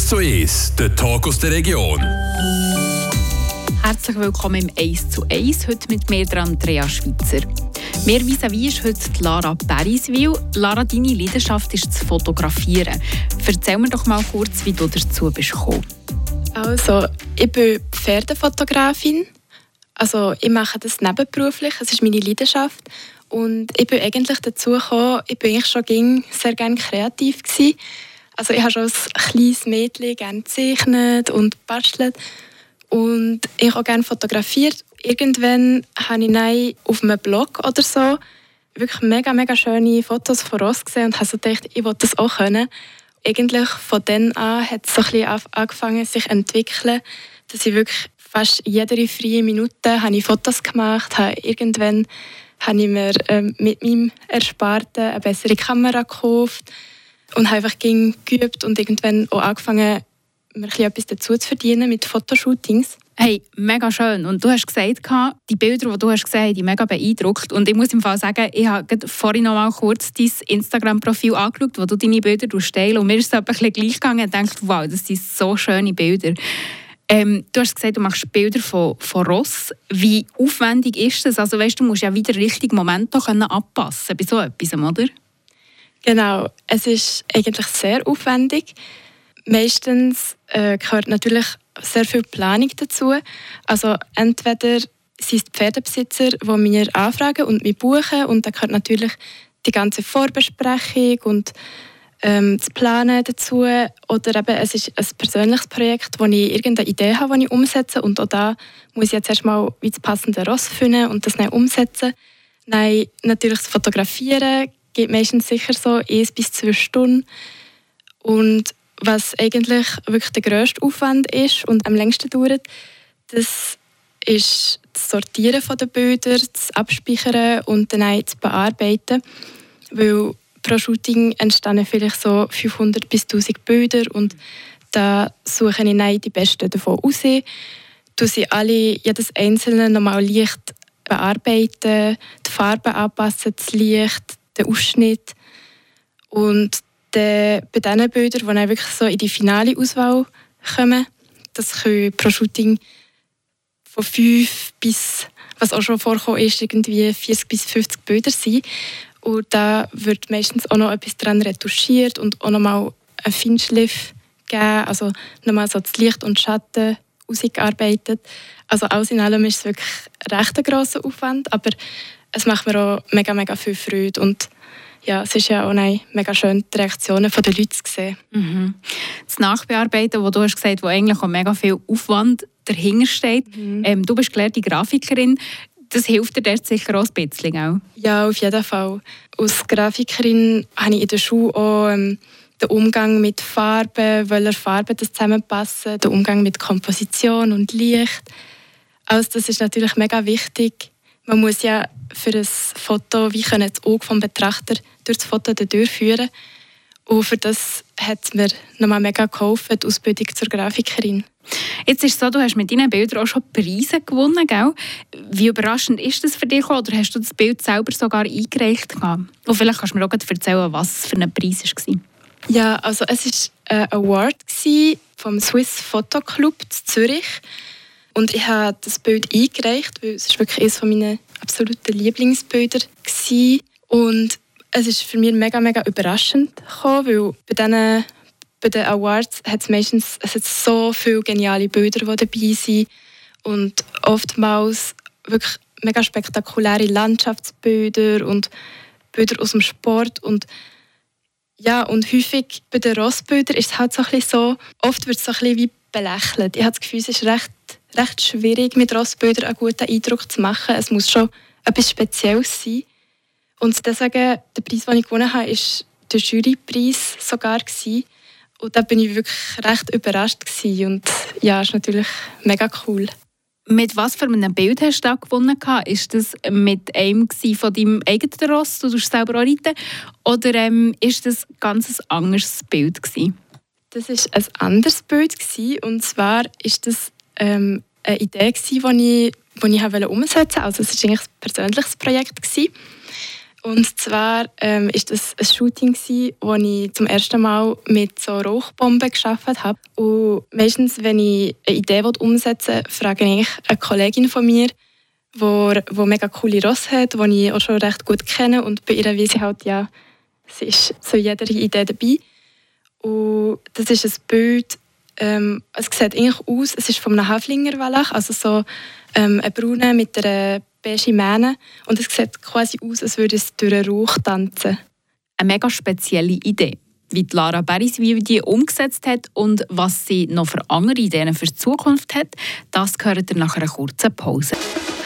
1 zu 1, der Talk aus der Region. Herzlich willkommen im 1 zu 1. Heute mit mir Andrea Schweitzer. Mir vis à ist heute Lara Beriswil. Lara, deine Leidenschaft ist das Fotografieren. Erzähl mir doch mal kurz, wie du dazu bist gekommen. Also, ich bin Pferdefotografin. Also, ich mache das nebenberuflich. Es ist meine Leidenschaft. Und ich bin eigentlich dazu gekommen, ich bin eigentlich schon sehr gerne kreativ gewesen. Also ich habe schon als kleines Mädchen gerne gezeichnet und bastelt und ich habe gerne fotografiert. Irgendwann habe ich dann auf einem Blog oder so wirklich mega, mega schöne Fotos von Ross gesehen und habe so gedacht, ich will das auch können. Eigentlich von dann an hat es so ein bisschen angefangen, sich zu entwickeln, dass ich wirklich fast jede freie Minute habe ich Fotos gemacht habe. Irgendwann habe ich mir ähm, mit meinem Ersparten eine bessere Kamera gekauft und habe einfach geübt und irgendwann auch angefangen, mir etwas dazu zu verdienen mit Fotoshootings. Hey, mega schön. Und du hast gesagt, die Bilder, die du hast gesehen hast, die mega beeindruckt. Und ich muss im Fall sagen, ich habe vorhin noch mal kurz dein Instagram-Profil angeschaut, wo du deine Bilder teilst. Und mir ist es ein bisschen gleich gegangen und dachte, wow, das sind so schöne Bilder. Ähm, du hast gesagt, du machst Bilder von, von Ross. Wie aufwendig ist das? Also weißt, du musst ja wieder richtig Moment anpassen bei so etwas, oder? Genau, es ist eigentlich sehr aufwendig. Meistens äh, gehört natürlich sehr viel Planung dazu. Also entweder sind es die Pferdebesitzer, die mir anfragen und mich buchen und dann gehört natürlich die ganze Vorbesprechung und ähm, das Planen dazu. Oder eben, es ist ein persönliches Projekt, wo ich irgendeine Idee habe, die ich umsetze und auch da muss ich jetzt erstmal das passende Ross finden und das dann umsetzen. Nein, natürlich das Fotografieren geht meistens sicher so eins bis zwei Stunden. Und was eigentlich wirklich der grösste Aufwand ist und am längsten dauert, das ist das Sortieren der Bilder, das Abspeichern und dann auch das Bearbeiten. Weil pro Shooting entstehen vielleicht so 500 bis 1000 Bilder und da suche ich dann die besten davon aus. Du sie alle, jedes einzelne nochmal leicht bearbeiten, die Farben anpassen, das Licht, den Ausschnitt. Und dann, bei diesen Bildern, die dann wirklich so in die finale Auswahl kommen, das können pro Shooting von fünf bis, was auch schon vorkommen ist, irgendwie 40 bis 50 Bilder sein. Und da wird meistens auch noch etwas dran retuschiert und auch noch mal einen Feinschliff geben, also nochmal so das Licht und Schatten ausgearbeitet. Also alles in allem ist es wirklich recht ein grosser Aufwand, aber es macht mir auch mega, mega viel Freude und ja, es ist ja auch mega schön, die Reaktionen der Leute zu sehen. Mhm. Das Nachbearbeiten, wo du hast gesagt, wo eigentlich auch mega viel Aufwand dahinter steht. Mhm. Ähm, du bist gelernte Grafikerin. Das hilft dir dort sicher auch ein bisschen. Auch. Ja, auf jeden Fall. Als Grafikerin habe ich in der Schule auch ähm, den Umgang mit Farben, welcher Farben das zusammenpassen, den Umgang mit Komposition und Licht. Also das ist natürlich mega wichtig. Man muss ja für ein Foto wie können das Auge vom Betrachter durch das Foto durchführen. Und für das hat mir nochmal mega geholfen, die Ausbildung zur Grafikerin. Jetzt ist es so, du hast mit deinen Bildern auch schon Preise gewonnen, gell? Wie überraschend ist das für dich oder hast du das Bild selber sogar eingereicht? Und vielleicht kannst du mir auch erzählen, was für ein Preis war. Ja, also es war ein Award vom Swiss Photo Club in Zürich. Und ich habe das Bild eingereicht, weil es wirklich eines meiner absoluten Lieblingsbilder war. Und es ist für mich mega, mega überraschend gekommen, weil bei diesen bei den Awards hat es meistens es hat so viele geniale Bilder, die dabei sind und oftmals wirklich mega spektakuläre Landschaftsbilder und Bilder aus dem Sport und ja, und häufig bei den Rossbildern ist es halt so ein bisschen so, oft wird es so ein bisschen wie belächelt. Ich habe das Gefühl, es ist recht, recht schwierig, mit Rossbildern einen guten Eindruck zu machen. Es muss schon etwas Spezielles sein. Und deswegen, der Preis, den ich gewonnen habe, war der Jurypreis sogar. Gewesen. Und da bin ich wirklich recht überrascht. Gewesen. Und ja, ist natürlich mega cool. Mit was für einem Bild hast du da gewonnen? Ist das mit einem von deinem eigenen Ross, du tust selber auch reiten, oder ähm, ist das ein ganz anderes Bild? Gewesen? Das war ein anderes Bild. Gewesen. Und zwar ist das ähm, eine Idee, die ich, die ich umsetzen wollte. Also es war eigentlich ein persönliches Projekt. Gewesen. Und zwar ähm, das ein Shooting, gewesen, wo ich zum ersten Mal mit so Rauchbomben geschafft habe. Und meistens, wenn ich eine Idee umsetzen will, frage ich eine Kollegin von mir, wo, wo mega coole Ross hat, die ich auch schon recht gut kenne. Und bei ihr weiß ich halt, ja, sie ist so jeder Idee dabei. Und das ist ein Bild, ähm, es sieht eigentlich aus, es ist von einem Haflinger Wallach, also so ähm, ein Brune mit einer beige Mähne. Und es sieht quasi aus, als würde es durch einen Rauch tanzen. Eine mega spezielle Idee. Wie Lara Beriswil die umgesetzt hat und was sie noch für andere Ideen für die Zukunft hat, das gehört ihr nach einer kurzen Pause.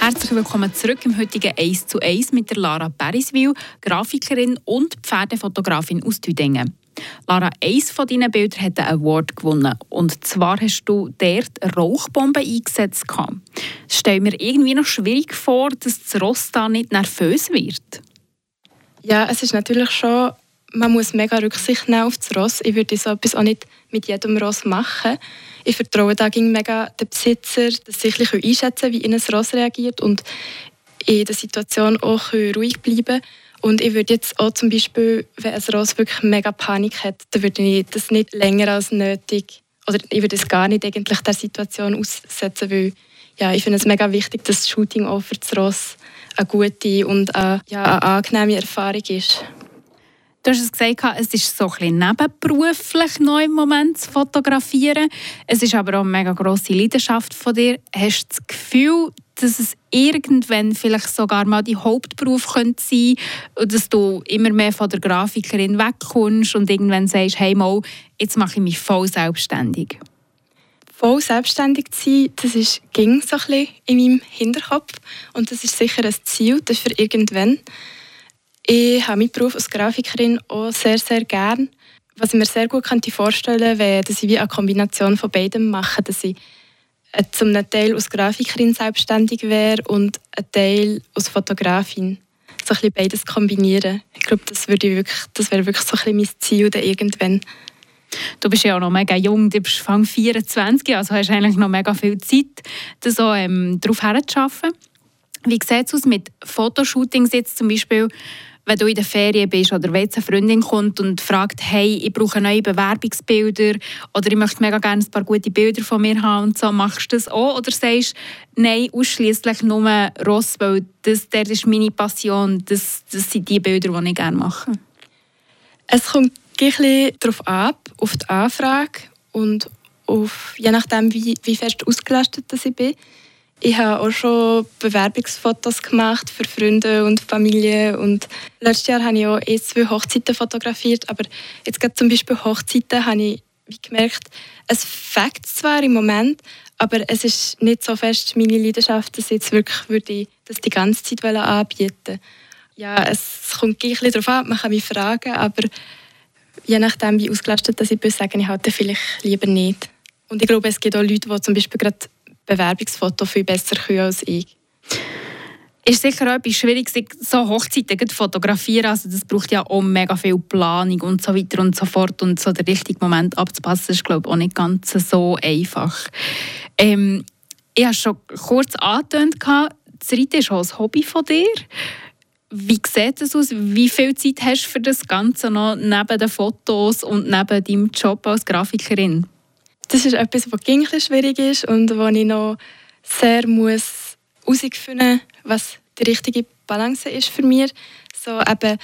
Herzlich willkommen zurück im heutigen 1 zu 1 mit der Lara Beriswil, Grafikerin und Pferdefotografin aus Tüdingen. Lara, eines von deinen Bildern hat einen Award gewonnen. Und zwar hast du dort Rauchbomben eingesetzt. Es stellt mir irgendwie noch schwierig vor, dass das Ross da nicht nervös wird. Ja, es ist natürlich schon, man muss mega Rücksicht nehmen auf das Ross. Ich würde so etwas auch nicht mit jedem Ross machen. Ich vertraue da mega den Besitzer, dass sie ein einschätzen können, wie ein Ross reagiert und in der Situation auch ruhig bleiben. Und ich würde jetzt auch zum Beispiel, wenn ein Ross wirklich mega Panik hat, dann würde ich das nicht länger als nötig, oder ich würde es gar nicht eigentlich der Situation aussetzen, weil ja, ich finde es mega wichtig, dass das Shooting auch für das Ross eine gute und eine, ja, eine angenehme Erfahrung ist. Du hast es gesagt, es ist so ein nebenberuflich noch im Moment zu fotografieren. Es ist aber auch eine mega grosse Leidenschaft von dir. Hast du das Gefühl, dass es irgendwann vielleicht sogar mal die Hauptberuf könnte sein könnte, dass du immer mehr von der Grafikerin wegkommst und irgendwann sagst, hey mal, jetzt mache ich mich voll selbstständig? Voll selbstständig zu sein, das ist, ging so ein in meinem Hinterkopf und das ist sicher ein Ziel, das für irgendwann. Ich habe meinen Beruf als Grafikerin auch sehr, sehr gern. Was ich mir sehr gut vorstellen könnte, wäre, dass ich wie eine Kombination von beidem mache, dass ich äh, zum Teil als Grafikerin selbstständig wäre und ein Teil als Fotografin. So ein bisschen beides kombinieren. Ich glaube, das, würde wirklich, das wäre wirklich so ein bisschen mein Ziel dann irgendwann. Du bist ja auch noch mega jung, du bist Fang 24, also hast eigentlich noch mega viel Zeit, so, ähm, darauf herzuschaffen. Wie sieht es aus mit Fotoshootings jetzt zum Beispiel? Wenn du in der Ferien bist oder wenn jetzt eine Freundin kommt und fragt, hey, ich brauche neue Bewerbungsbilder oder ich möchte mega gerne ein paar gute Bilder von mir haben und so, machst du das auch? Oder sagst nein, ausschließlich nur Ross, weil das, das ist meine Passion, das, das sind die Bilder, die ich gerne mache? Es kommt ein bisschen darauf ab, auf die Anfrage und auf, je nachdem, wie, wie fest ausgelastet ich bin. Ich habe auch schon Bewerbungsfotos gemacht für Freunde und Familie und letztes Jahr habe ich auch eh zwei Hochzeiten fotografiert, aber jetzt gerade zum Beispiel Hochzeiten habe ich gemerkt, es fängt zwar im Moment, aber es ist nicht so fest meine Leidenschaft, dass ich jetzt wirklich würde das die ganze Zeit anbieten Ja, es kommt ein bisschen darauf an, man kann mich fragen, aber je nachdem, wie ausgelastet ich bin, sage ich halt vielleicht lieber nicht. Und ich glaube, es gibt auch Leute, die zum Beispiel gerade Bewerbungsfoto viel besser können als ich. Ist sicher auch etwas schwierig, so Hochzeiten zu fotografieren. Also das braucht ja auch mega viel Planung und so weiter und so fort. Und so den richtigen Moment abzupassen, ist glaube ich auch nicht ganz so einfach. Ähm, ich habe schon kurz angetönt, das Reiten ist auch ein Hobby von dir. Wie sieht es aus? Wie viel Zeit hast du für das Ganze noch neben den Fotos und neben deinem Job als Grafikerin? Das ist etwas, was ein schwierig ist und wo ich noch sehr muss herausfinden muss, was die richtige Balance ist für mich. So eben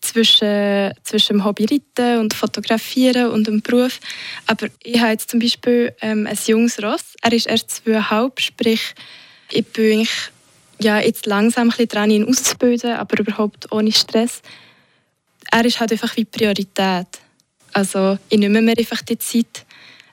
zwischen, zwischen dem Hobbyreiten und Fotografieren und dem Beruf. Aber ich habe jetzt zum Beispiel ähm, ein junges Ross. Er ist erst zweieinhalb, sprich ich bin ja, jetzt langsam ein dran, ihn auszubilden, aber überhaupt ohne Stress. Er ist halt einfach wie Priorität. Also ich nehme mir einfach die Zeit,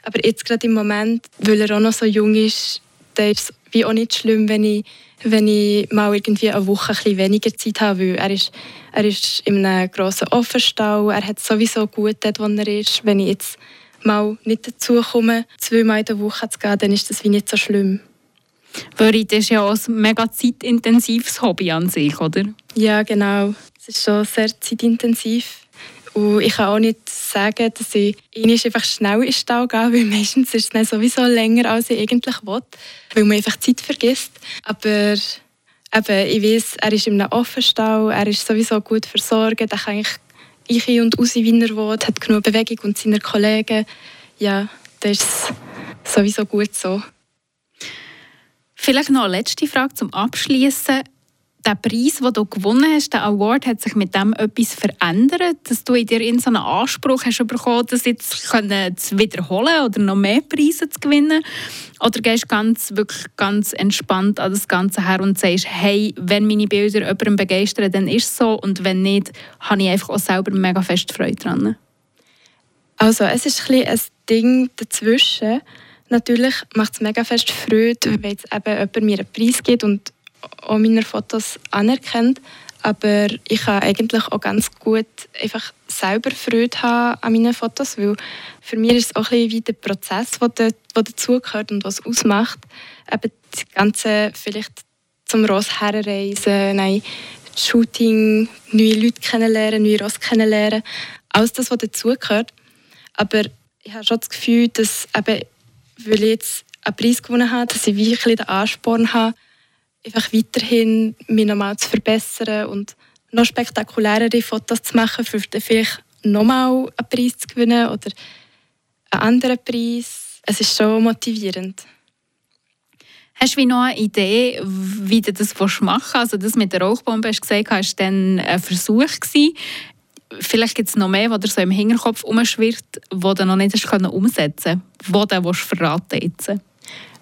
aber jetzt gerade im Moment, weil er auch noch so jung ist, da ist es wie auch nicht schlimm, wenn ich, wenn ich mal irgendwie eine Woche ein weniger Zeit habe, weil er ist, er ist in einem grossen Offenstall, er hat sowieso gut dort, wo er ist. Wenn ich jetzt mal nicht dazu komme, zweimal in der Woche zu gehen, dann ist das wie nicht so schlimm. Weil das ist ja auch ein mega zeitintensives Hobby an sich, oder? Ja, genau. Es ist schon sehr zeitintensiv. Und ich kann auch nicht sagen, dass ich einfach schnell in den Stall gehe, weil meistens ist es sowieso länger, als ich eigentlich will, weil man einfach Zeit vergisst. Aber eben, ich weiß, er ist in einem Offenstall, er ist sowieso gut versorgt, er kann eigentlich ich und raus, wie er will, hat genug Bewegung und seine Kollegen. Ja, das ist sowieso gut so. Vielleicht noch eine letzte Frage zum Abschließen. Der Preis, den du gewonnen hast, der Award, hat sich mit dem etwas verändert? Dass du in dir in so einen Anspruch hast bekommen, das jetzt zu wiederholen oder noch mehr Preise zu gewinnen? Oder gehst du ganz, wirklich ganz entspannt an das Ganze her und sagst, hey, wenn meine Bilder jemanden begeistern, dann ist es so und wenn nicht, habe ich einfach auch selber mega fest Freude daran? Also es ist ein, ein Ding dazwischen. Natürlich macht es mega fest Freude, wenn jetzt eben jemand mir einen Preis gibt und auch meine Fotos anerkennt. Aber ich kann eigentlich auch ganz gut einfach selber Freude haben an meinen Fotos, weil für mich ist es auch ein wie der Prozess, der dazugehört und was ausmacht. Eben das Ganze vielleicht zum Ross herreisen, nein, Shooting, neue Leute kennenlernen, neue Ross kennenlernen. Alles das, was dazugehört. Aber ich habe schon das Gefühl, dass eben, weil ich jetzt einen Preis gewonnen habe, dass ich wirklich den Ansporn habe, einfach weiterhin mich nochmal zu verbessern und noch spektakulärere Fotos zu machen, für dann vielleicht nochmal einen Preis zu gewinnen oder einen anderen Preis. Es ist schon motivierend. Hast du noch eine Idee, wie du das machen willst? Also das mit der Rauchbombe, hast du gesagt, war dann ein Versuch. Vielleicht gibt es noch mehr, was dir so im Hinterkopf umschwirrt, was du noch nicht hast umsetzen konntest. Was du verraten jetzt?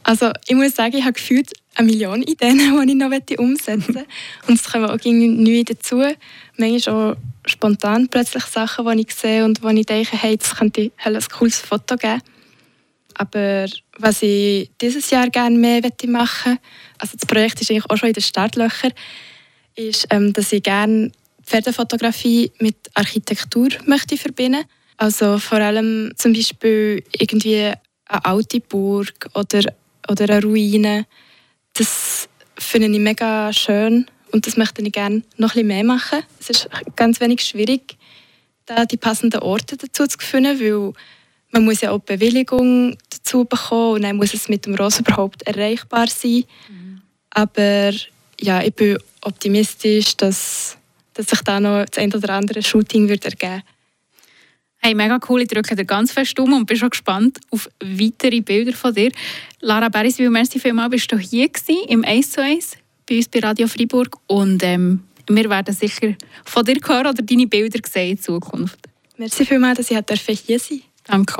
Also ich muss sagen, ich habe gefühlt eine Million Ideen, die ich noch umsetzen möchte. Und es kommen auch neu dazu. Manchmal auch spontan plötzlich Sachen, die ich sehe und wo ich denke, hey, das könnte ein cooles Foto geben. Aber was ich dieses Jahr gerne mehr machen möchte, also das Projekt ist eigentlich auch schon in den Startlöchern, ist, ähm, dass ich gerne Pferdefotografie mit Architektur möchte verbinden. Also vor allem zum Beispiel irgendwie eine alte Burg oder oder eine Ruine. Das finde ich mega schön und das möchte ich gerne noch ein bisschen mehr machen. Es ist ganz wenig schwierig, da die passenden Orte dazu zu finden, weil man muss ja auch Bewilligung dazu bekommen und dann muss es mit dem Ross überhaupt erreichbar sein. Mhm. Aber ja, ich bin optimistisch, dass, dass sich da noch das ein oder andere Shooting wird ergeben wird. Hey, mega cool. Ich drücke dir ganz fest um und bin schon gespannt auf weitere Bilder von dir. Lara Beriswil, merci vielmals, bist du hier gewesen, im 1 zu 1 bei uns bei Radio Freiburg und ähm, wir werden sicher von dir hören oder deine Bilder sehen in Zukunft. Merci vielmals, dass ich hier sein durfte. Danke.